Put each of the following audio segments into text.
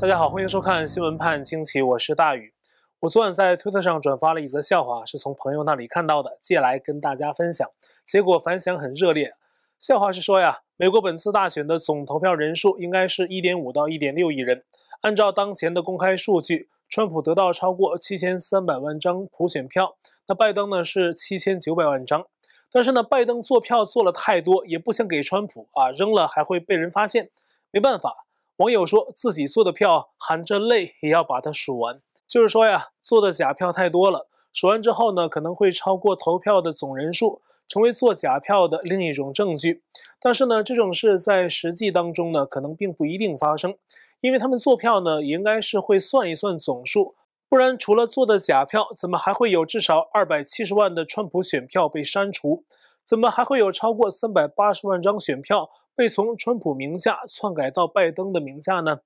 大家好，欢迎收看新闻判惊奇，我是大宇。我昨晚在推特上转发了一则笑话，是从朋友那里看到的，借来跟大家分享。结果反响很热烈。笑话是说呀，美国本次大选的总投票人数应该是一点五到一点六亿人。按照当前的公开数据，川普得到超过七千三百万张普选票，那拜登呢是七千九百万张。但是呢，拜登做票做了太多，也不想给川普啊扔了，还会被人发现。没办法。网友说自己做的票含着泪也要把它数完，就是说呀，做的假票太多了，数完之后呢，可能会超过投票的总人数，成为做假票的另一种证据。但是呢，这种事在实际当中呢，可能并不一定发生，因为他们做票呢，也应该是会算一算总数，不然除了做的假票，怎么还会有至少二百七十万的川普选票被删除？怎么还会有超过三百八十万张选票被从川普名下篡改到拜登的名下呢？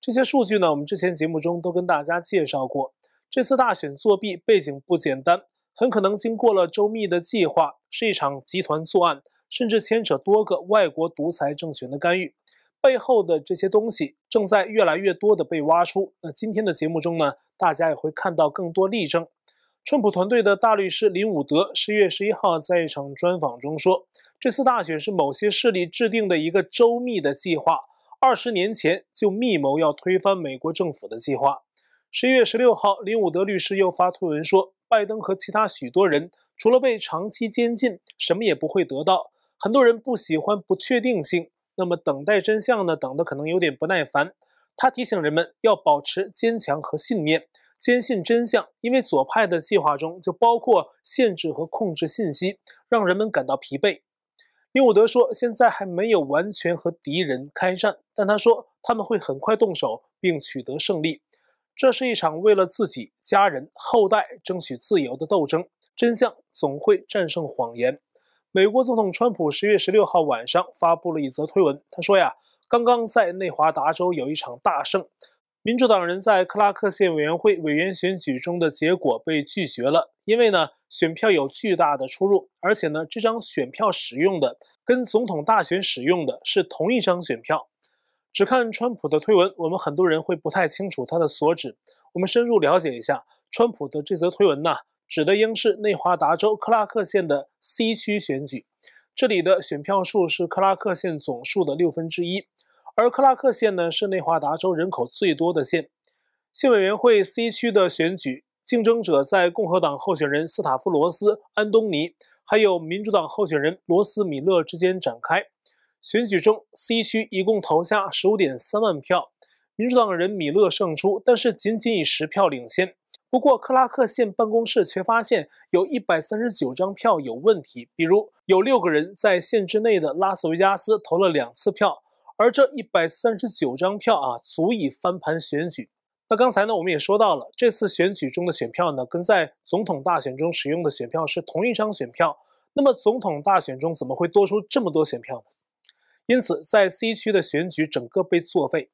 这些数据呢，我们之前节目中都跟大家介绍过。这次大选作弊背景不简单，很可能经过了周密的计划，是一场集团作案，甚至牵扯多个外国独裁政权的干预。背后的这些东西正在越来越多的被挖出。那今天的节目中呢，大家也会看到更多例证。川普团队的大律师林伍德十一月十一号在一场专访中说，这次大选是某些势力制定的一个周密的计划，二十年前就密谋要推翻美国政府的计划。十一月十六号，林伍德律师又发推文说，拜登和其他许多人除了被长期监禁，什么也不会得到。很多人不喜欢不确定性，那么等待真相呢，等的可能有点不耐烦。他提醒人们要保持坚强和信念。坚信真相，因为左派的计划中就包括限制和控制信息，让人们感到疲惫。林伍德说，现在还没有完全和敌人开战，但他说他们会很快动手并取得胜利。这是一场为了自己、家人、后代争取自由的斗争。真相总会战胜谎言。美国总统川普十月十六号晚上发布了一则推文，他说呀，刚刚在内华达州有一场大胜。民主党人在克拉克县委员会委员选举中的结果被拒绝了，因为呢，选票有巨大的出入，而且呢，这张选票使用的跟总统大选使用的是同一张选票。只看川普的推文，我们很多人会不太清楚他的所指。我们深入了解一下，川普的这则推文呢，指的应是内华达州克拉克县的 C 区选举，这里的选票数是克拉克县总数的六分之一。而克拉克县呢，是内华达州人口最多的县。县委员会 C 区的选举，竞争者在共和党候选人斯塔夫罗斯·安东尼，还有民主党候选人罗斯·米勒之间展开。选举中，C 区一共投下十五点三万票，民主党人米勒胜出，但是仅仅以十票领先。不过，克拉克县办公室却发现有一百三十九张票有问题，比如有六个人在县之内的拉斯维加斯投了两次票。而这一百三十九张票啊，足以翻盘选举。那刚才呢，我们也说到了，这次选举中的选票呢，跟在总统大选中使用的选票是同一张选票。那么总统大选中怎么会多出这么多选票呢？因此，在 C 区的选举整个被作废。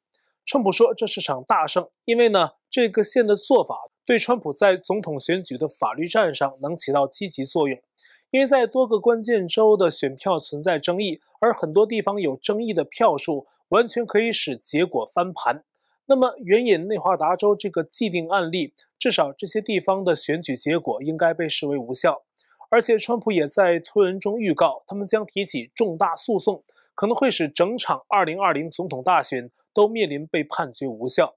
川普说这是场大胜，因为呢，这个县的做法对川普在总统选举的法律战上能起到积极作用。因为在多个关键州的选票存在争议，而很多地方有争议的票数完全可以使结果翻盘。那么，援引内华达州这个既定案例，至少这些地方的选举结果应该被视为无效。而且，川普也在推文中预告，他们将提起重大诉讼，可能会使整场2020总统大选都面临被判决无效。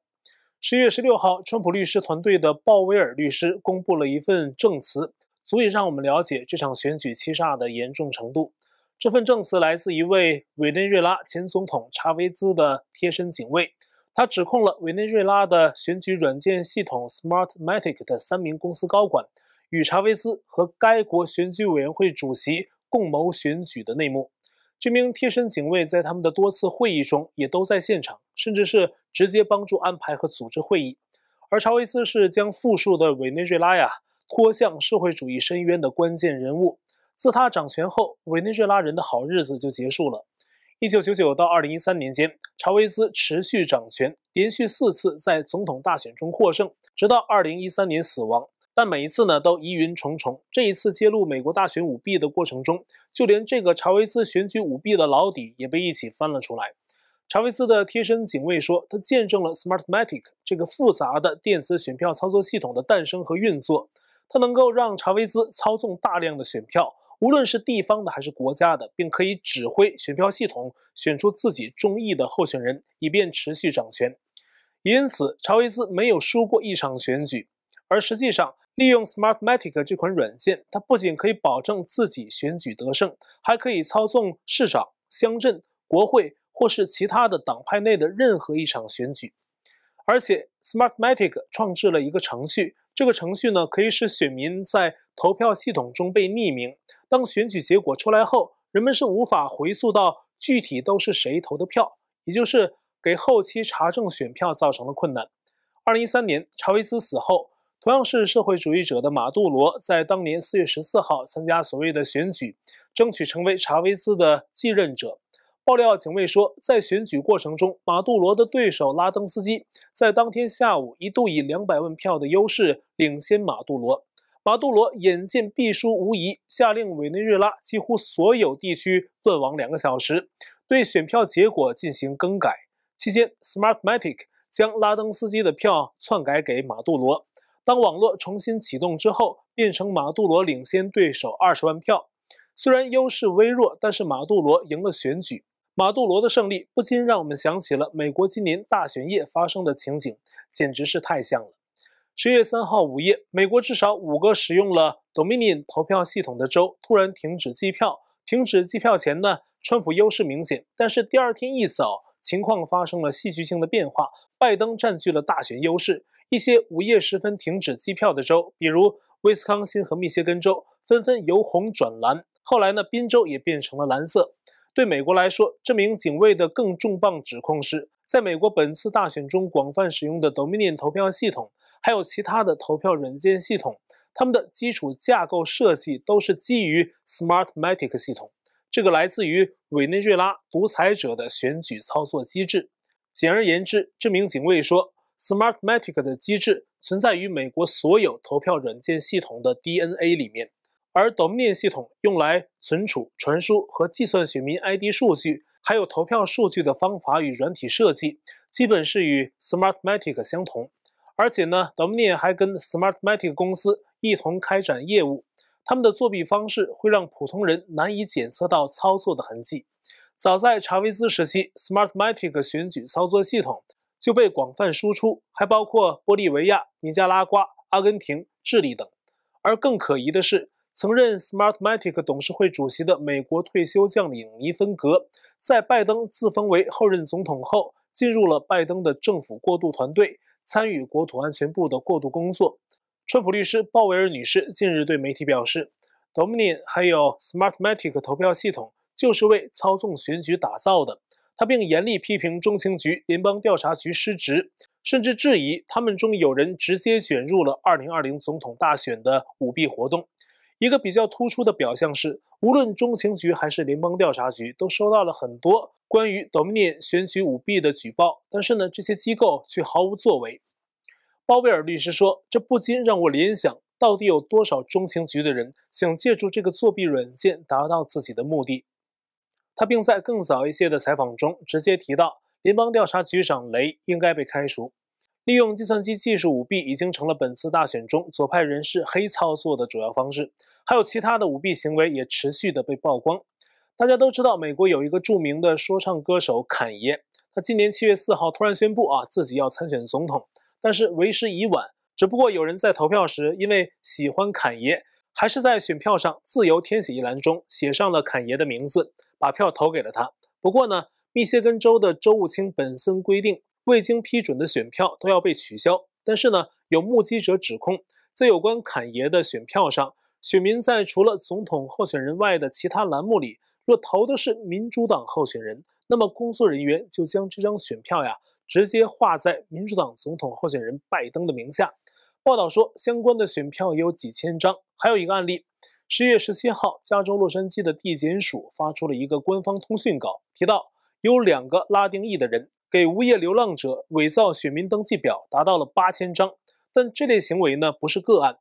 十月十六号，川普律师团队的鲍威尔律师公布了一份证词。足以让我们了解这场选举欺诈的严重程度。这份证词来自一位委内瑞拉前总统查韦兹的贴身警卫，他指控了委内瑞拉的选举软件系统 Smartmatic 的三名公司高管与查韦兹和该国选举委员会主席共谋选举的内幕。这名贴身警卫在他们的多次会议中也都在现场，甚至是直接帮助安排和组织会议。而查韦兹是将富庶的委内瑞拉呀。拖向社会主义深渊的关键人物，自他掌权后，委内瑞拉人的好日子就结束了。一九九九到二零一三年间，查韦兹持续掌权，连续四次在总统大选中获胜，直到二零一三年死亡。但每一次呢，都疑云重重。这一次揭露美国大选舞弊的过程中，就连这个查韦兹选举舞弊的老底也被一起翻了出来。查韦斯的贴身警卫说，他见证了 Smartmatic 这个复杂的电子选票操作系统的诞生和运作。它能够让查韦斯操纵大量的选票，无论是地方的还是国家的，并可以指挥选票系统选出自己中意的候选人，以便持续掌权。因此，查韦斯没有输过一场选举。而实际上，利用 Smartmatic 这款软件，它不仅可以保证自己选举得胜，还可以操纵市长、乡镇、国会或是其他的党派内的任何一场选举。而且，Smartmatic 创制了一个程序，这个程序呢可以使选民在投票系统中被匿名。当选举结果出来后，人们是无法回溯到具体都是谁投的票，也就是给后期查证选票造成了困难。二零一三年，查韦斯死后。同样是社会主义者的马杜罗，在当年四月十四号参加所谓的选举，争取成为查韦斯的继任者。爆料警卫说，在选举过程中，马杜罗的对手拉登斯基在当天下午一度以两百万票的优势领先马杜罗。马杜罗眼见必输无疑，下令委内瑞拉几乎所有地区断网两个小时，对选票结果进行更改。期间，Smartmatic 将拉登斯基的票篡改给马杜罗。当网络重新启动之后，变成马杜罗领先对手二十万票。虽然优势微弱，但是马杜罗赢了选举。马杜罗的胜利不禁让我们想起了美国今年大选夜发生的情景，简直是太像了。十月三号午夜，美国至少五个使用了 Dominion 投票系统的州突然停止计票。停止计票前呢，川普优势明显，但是第二天一早，情况发生了戏剧性的变化，拜登占据了大选优势。一些午夜时分停止计票的州，比如威斯康辛和密歇根州，纷纷由红转蓝。后来呢，宾州也变成了蓝色。对美国来说，这名警卫的更重磅指控是，在美国本次大选中广泛使用的 Dominion 投票系统，还有其他的投票软件系统，它们的基础架构设计都是基于 Smartmatic 系统。这个来自于委内瑞拉独裁者的选举操作机制。简而言之，这名警卫说。Smartmatic 的机制存在于美国所有投票软件系统的 DNA 里面，而 Dominion 系统用来存储、传输和计算选民 ID 数据，还有投票数据的方法与软体设计，基本是与 Smartmatic 相同。而且呢，Dominion 还跟 Smartmatic 公司一同开展业务，他们的作弊方式会让普通人难以检测到操作的痕迹。早在查韦斯时期，Smartmatic 选举操作系统。就被广泛输出，还包括玻利维亚、尼加拉瓜、阿根廷、智利等。而更可疑的是，曾任 Smartmatic 董事会主席的美国退休将领尼芬格，在拜登自封为后任总统后，进入了拜登的政府过渡团队，参与国土安全部的过渡工作。川普律师鲍维尔女士近日对媒体表示，Dominion 还有 Smartmatic 投票系统就是为操纵选举打造的。他并严厉批评中情局、联邦调查局失职，甚至质疑他们中有人直接卷入了2020总统大选的舞弊活动。一个比较突出的表象是，无论中情局还是联邦调查局，都收到了很多关于 Dominion 选举舞弊的举报，但是呢，这些机构却毫无作为。鲍威尔律师说：“这不禁让我联想，到底有多少中情局的人想借助这个作弊软件达到自己的目的？”他并在更早一些的采访中直接提到，联邦调查局长雷应该被开除。利用计算机技术舞弊已经成了本次大选中左派人士黑操作的主要方式，还有其他的舞弊行为也持续的被曝光。大家都知道，美国有一个著名的说唱歌手侃爷，他今年七月四号突然宣布啊自己要参选总统，但是为时已晚。只不过有人在投票时因为喜欢侃爷。还是在选票上自由填写一栏中写上了侃爷的名字，把票投给了他。不过呢，密歇根州的州务卿本森规定，未经批准的选票都要被取消。但是呢，有目击者指控，在有关侃爷的选票上，选民在除了总统候选人外的其他栏目里，若投的是民主党候选人，那么工作人员就将这张选票呀直接划在民主党总统候选人拜登的名下。报道说，相关的选票也有几千张。还有一个案例，十月十七号，加州洛杉矶的地检署发出了一个官方通讯稿，提到有两个拉丁裔的人给无业流浪者伪造选民登记表，达到了八千张。但这类行为呢，不是个案。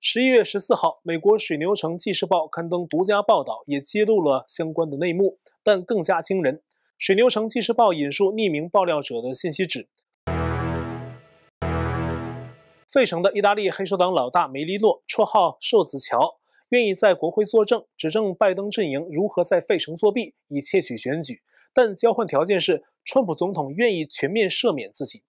十一月十四号，美国水牛城纪事报刊登独家报道，也揭露了相关的内幕。但更加惊人，水牛城纪事报引述匿名爆料者的信息指，费城的意大利黑手党老大梅利诺，绰号瘦子乔，愿意在国会作证，指证拜登阵营如何在费城作弊，以窃取选举，但交换条件是川普总统愿意全面赦免自己。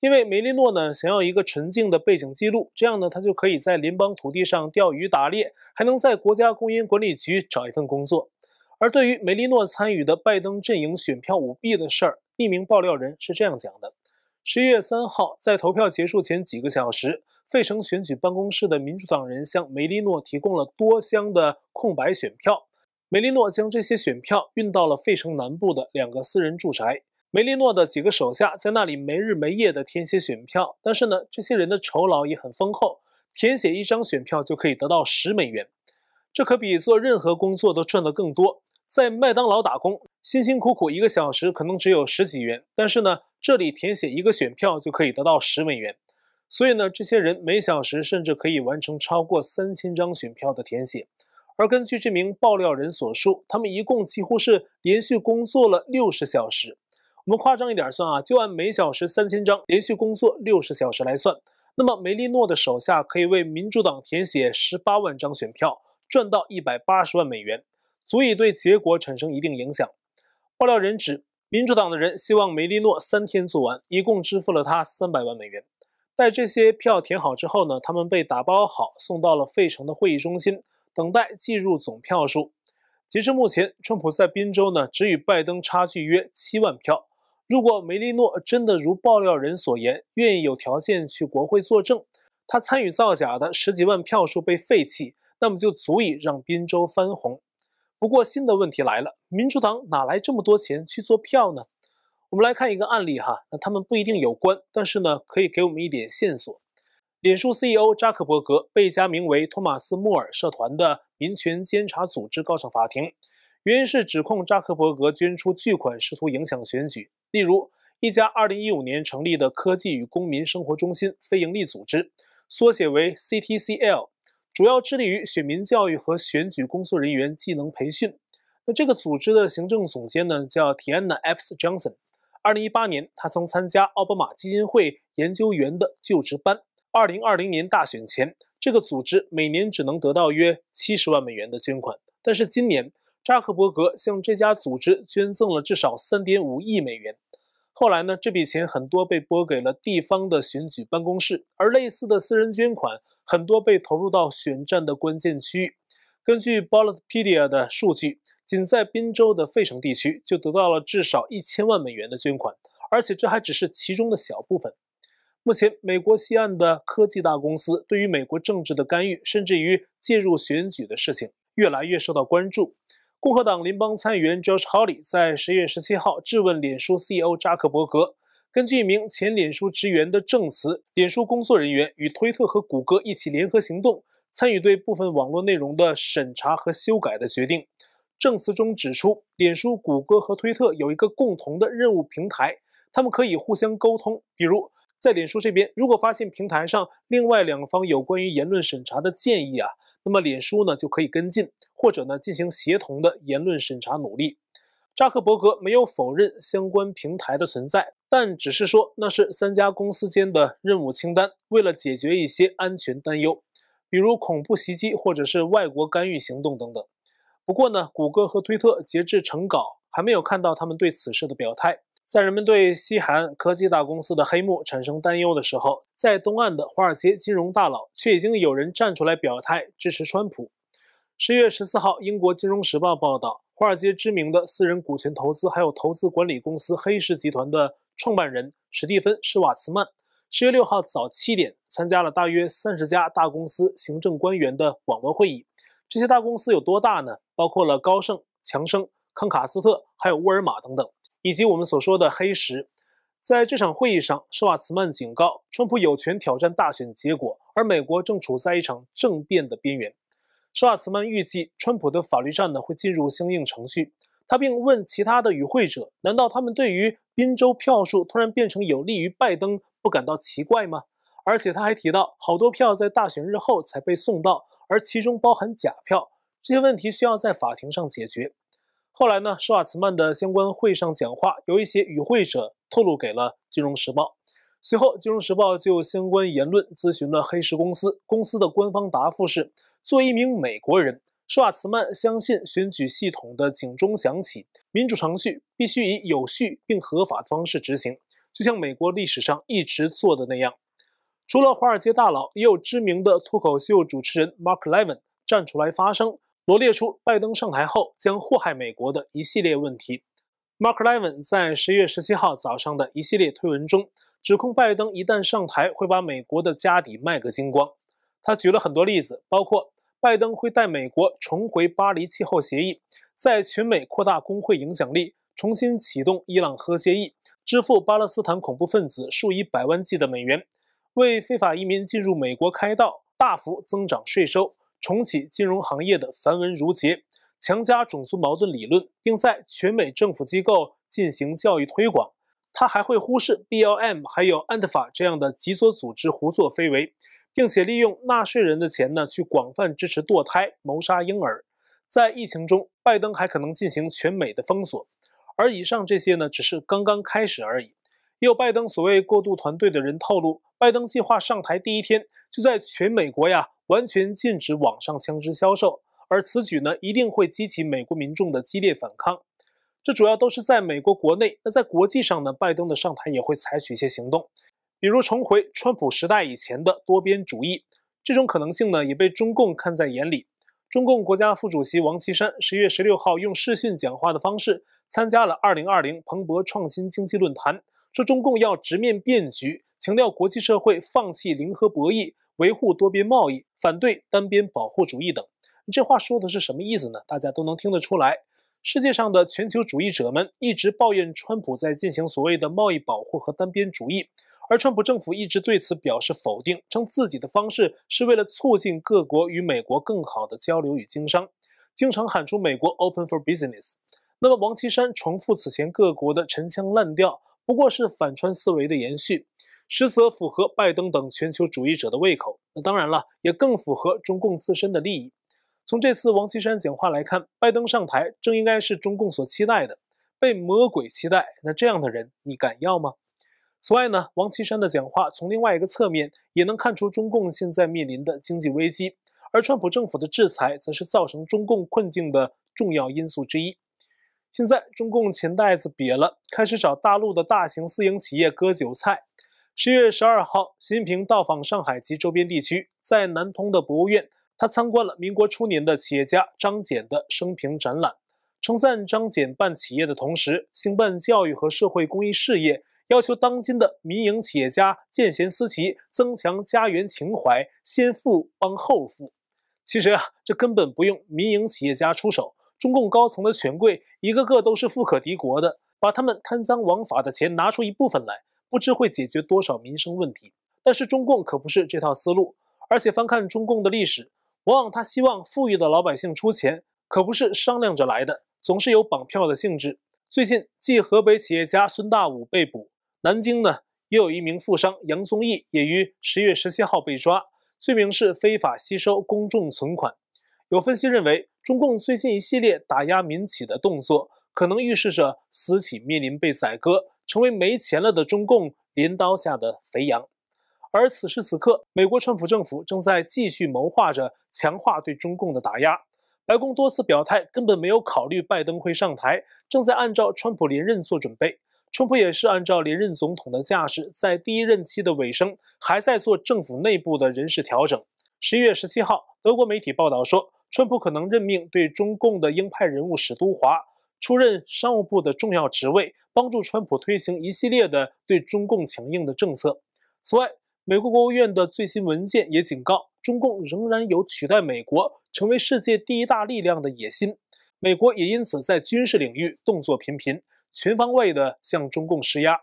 因为梅利诺呢想要一个纯净的背景记录，这样呢他就可以在联邦土地上钓鱼打猎，还能在国家公园管理局找一份工作。而对于梅利诺参与的拜登阵营选票舞弊的事儿，匿名爆料人是这样讲的：十一月三号，在投票结束前几个小时，费城选举办公室的民主党人向梅利诺提供了多箱的空白选票，梅利诺将这些选票运到了费城南部的两个私人住宅。梅利诺的几个手下在那里没日没夜地填写选票，但是呢，这些人的酬劳也很丰厚，填写一张选票就可以得到十美元，这可比做任何工作都赚得更多。在麦当劳打工，辛辛苦苦一个小时可能只有十几元，但是呢，这里填写一个选票就可以得到十美元，所以呢，这些人每小时甚至可以完成超过三千张选票的填写。而根据这名爆料人所述，他们一共几乎是连续工作了六十小时。我们夸张一点算啊，就按每小时三千张，连续工作六十小时来算，那么梅利诺的手下可以为民主党填写十八万张选票，赚到一百八十万美元，足以对结果产生一定影响。爆料人指，民主党的人希望梅利诺三天做完，一共支付了他三百万美元。待这些票填好之后呢，他们被打包好，送到了费城的会议中心，等待计入总票数。截至目前，川普在宾州呢，只与拜登差距约七万票。如果梅利诺真的如爆料人所言，愿意有条件去国会作证，他参与造假的十几万票数被废弃，那么就足以让宾州翻红。不过新的问题来了，民主党哪来这么多钱去做票呢？我们来看一个案例哈，那他们不一定有关，但是呢，可以给我们一点线索。脸书 CEO 扎克伯格被一家名为托马斯·莫尔社团的民权监察组织告上法庭，原因是指控扎克伯格捐出巨款，试图影响选举。例如，一家2015年成立的科技与公民生活中心非营利组织，缩写为 CTCL，主要致力于选民教育和选举工作人员技能培训。那这个组织的行政总监呢，叫 Tiana Epps Johnson。2018年，他曾参加奥巴马基金会研究员的就职班。2020年大选前，这个组织每年只能得到约70万美元的捐款，但是今年，扎克伯格向这家组织捐赠了至少3.5亿美元。后来呢，这笔钱很多被拨给了地方的选举办公室，而类似的私人捐款很多被投入到选战的关键区域。根据 Ballotpedia 的数据，仅在宾州的费城地区就得到了至少一千万美元的捐款，而且这还只是其中的小部分。目前，美国西岸的科技大公司对于美国政治的干预，甚至于介入选举的事情，越来越受到关注。共和党联邦参议员 Josh Hawley 在十月十七号质问脸书 CEO 扎克伯格。根据一名前脸书职员的证词，脸书工作人员与推特和谷歌一起联合行动，参与对部分网络内容的审查和修改的决定。证词中指出，脸书、谷歌和推特有一个共同的任务平台，他们可以互相沟通。比如，在脸书这边，如果发现平台上另外两方有关于言论审查的建议啊。那么脸书呢就可以跟进，或者呢进行协同的言论审查努力。扎克伯格没有否认相关平台的存在，但只是说那是三家公司间的任务清单，为了解决一些安全担忧，比如恐怖袭击或者是外国干预行动等等。不过呢，谷歌和推特截至成稿还没有看到他们对此事的表态。在人们对西海岸科技大公司的黑幕产生担忧的时候，在东岸的华尔街金融大佬却已经有人站出来表态支持川普。十月十四号，英国金融时报报道，华尔街知名的私人股权投资还有投资管理公司黑石集团的创办人史蒂芬·施瓦茨曼，十月六号早七点参加了大约三十家大公司行政官员的网络会议。这些大公司有多大呢？包括了高盛、强生、康卡斯特，还有沃尔玛等等。以及我们所说的黑石，在这场会议上，施瓦茨曼警告，川普有权挑战大选结果，而美国正处在一场政变的边缘。施瓦茨曼预计，川普的法律战呢会进入相应程序。他并问其他的与会者，难道他们对于宾州票数突然变成有利于拜登不感到奇怪吗？而且他还提到，好多票在大选日后才被送到，而其中包含假票。这些问题需要在法庭上解决。后来呢，施瓦茨曼的相关会上讲话，有一些与会者透露给了《金融时报》。随后，《金融时报》就相关言论咨询了黑石公司，公司的官方答复是：作为一名美国人，施瓦茨曼相信选举系统的警钟响起，民主程序必须以有序并合法的方式执行，就像美国历史上一直做的那样。除了华尔街大佬，也有知名的脱口秀主持人 Mark Levin 站出来发声。罗列出拜登上台后将祸害美国的一系列问题。Mark Levin 在十一月十七号早上的一系列推文中，指控拜登一旦上台会把美国的家底卖个精光。他举了很多例子，包括拜登会带美国重回巴黎气候协议，在全美扩大工会影响力，重新启动伊朗核协议，支付巴勒斯坦恐怖分子数以百万计的美元，为非法移民进入美国开道，大幅增长税收。重启金融行业的繁文缛节，强加种族矛盾理论，并在全美政府机构进行教育推广。他还会忽视 BLM 还有 Antifa 这样的极左组织胡作非为，并且利用纳税人的钱呢去广泛支持堕胎、谋杀婴儿。在疫情中，拜登还可能进行全美的封锁。而以上这些呢，只是刚刚开始而已。也有拜登所谓过渡团队的人透露，拜登计划上台第一天就在全美国呀。完全禁止网上枪支销售，而此举呢，一定会激起美国民众的激烈反抗。这主要都是在美国国内，那在国际上呢，拜登的上台也会采取一些行动，比如重回川普时代以前的多边主义。这种可能性呢，也被中共看在眼里。中共国家副主席王岐山十月十六号用视讯讲话的方式参加了二零二零彭博创新经济论坛，说中共要直面变局，强调国际社会放弃零和博弈。维护多边贸易，反对单边保护主义等，这话说的是什么意思呢？大家都能听得出来。世界上的全球主义者们一直抱怨川普在进行所谓的贸易保护和单边主义，而川普政府一直对此表示否定，称自己的方式是为了促进各国与美国更好的交流与经商，经常喊出美国 “open for business”。那么，王岐山重复此前各国的陈腔滥调，不过是反川思维的延续。实则符合拜登等全球主义者的胃口，那当然了，也更符合中共自身的利益。从这次王岐山讲话来看，拜登上台正应该是中共所期待的，被魔鬼期待。那这样的人，你敢要吗？此外呢，王岐山的讲话从另外一个侧面也能看出中共现在面临的经济危机，而川普政府的制裁则是造成中共困境的重要因素之一。现在中共钱袋子瘪了，开始找大陆的大型私营企业割韭菜。十月十二号，习近平到访上海及周边地区，在南通的博物院，他参观了民国初年的企业家张謇的生平展览，称赞张謇办企业的同时，兴办教育和社会公益事业，要求当今的民营企业家见贤思齐，增强家园情怀，先富帮后富。其实啊，这根本不用民营企业家出手，中共高层的权贵一个个都是富可敌国的，把他们贪赃枉法的钱拿出一部分来。不知会解决多少民生问题，但是中共可不是这套思路。而且翻看中共的历史，往往他希望富裕的老百姓出钱，可不是商量着来的，总是有绑票的性质。最近，继河北企业家孙大武被捕，南京呢也有一名富商杨宗义也于十月十七号被抓，罪名是非法吸收公众存款。有分析认为，中共最近一系列打压民企的动作，可能预示着私企面临被宰割。成为没钱了的中共镰刀下的肥羊，而此时此刻，美国川普政府正在继续谋划着强化对中共的打压。白宫多次表态，根本没有考虑拜登会上台，正在按照川普连任做准备。川普也是按照连任总统的架势，在第一任期的尾声，还在做政府内部的人事调整。十一月十七号，德国媒体报道说，川普可能任命对中共的鹰派人物史都华出任商务部的重要职位。帮助川普推行一系列的对中共强硬的政策。此外，美国国务院的最新文件也警告，中共仍然有取代美国成为世界第一大力量的野心。美国也因此在军事领域动作频频，全方位地向中共施压。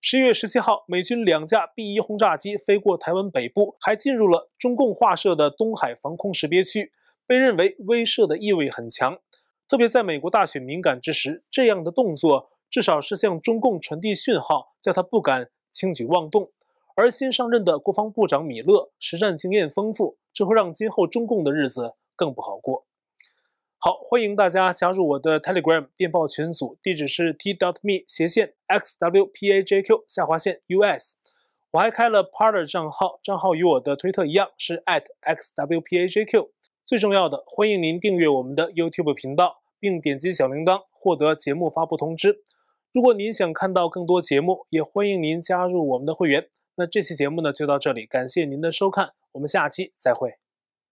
十一月十七号，美军两架 B 一轰炸机飞过台湾北部，还进入了中共划设的东海防空识别区，被认为威慑的意味很强。特别在美国大选敏感之时，这样的动作。至少是向中共传递讯号，叫他不敢轻举妄动。而新上任的国防部长米勒实战经验丰富，这会让今后中共的日子更不好过。好，欢迎大家加入我的 Telegram 电报群组，地址是 t.dot.me 斜线 xwpajq 下划线 us。我还开了 Parler 账号，账号与我的推特一样是 @xwpajq。最重要的，欢迎您订阅我们的 YouTube 频道，并点击小铃铛获得节目发布通知。如果您想看到更多节目，也欢迎您加入我们的会员。那这期节目呢就到这里，感谢您的收看，我们下期再会。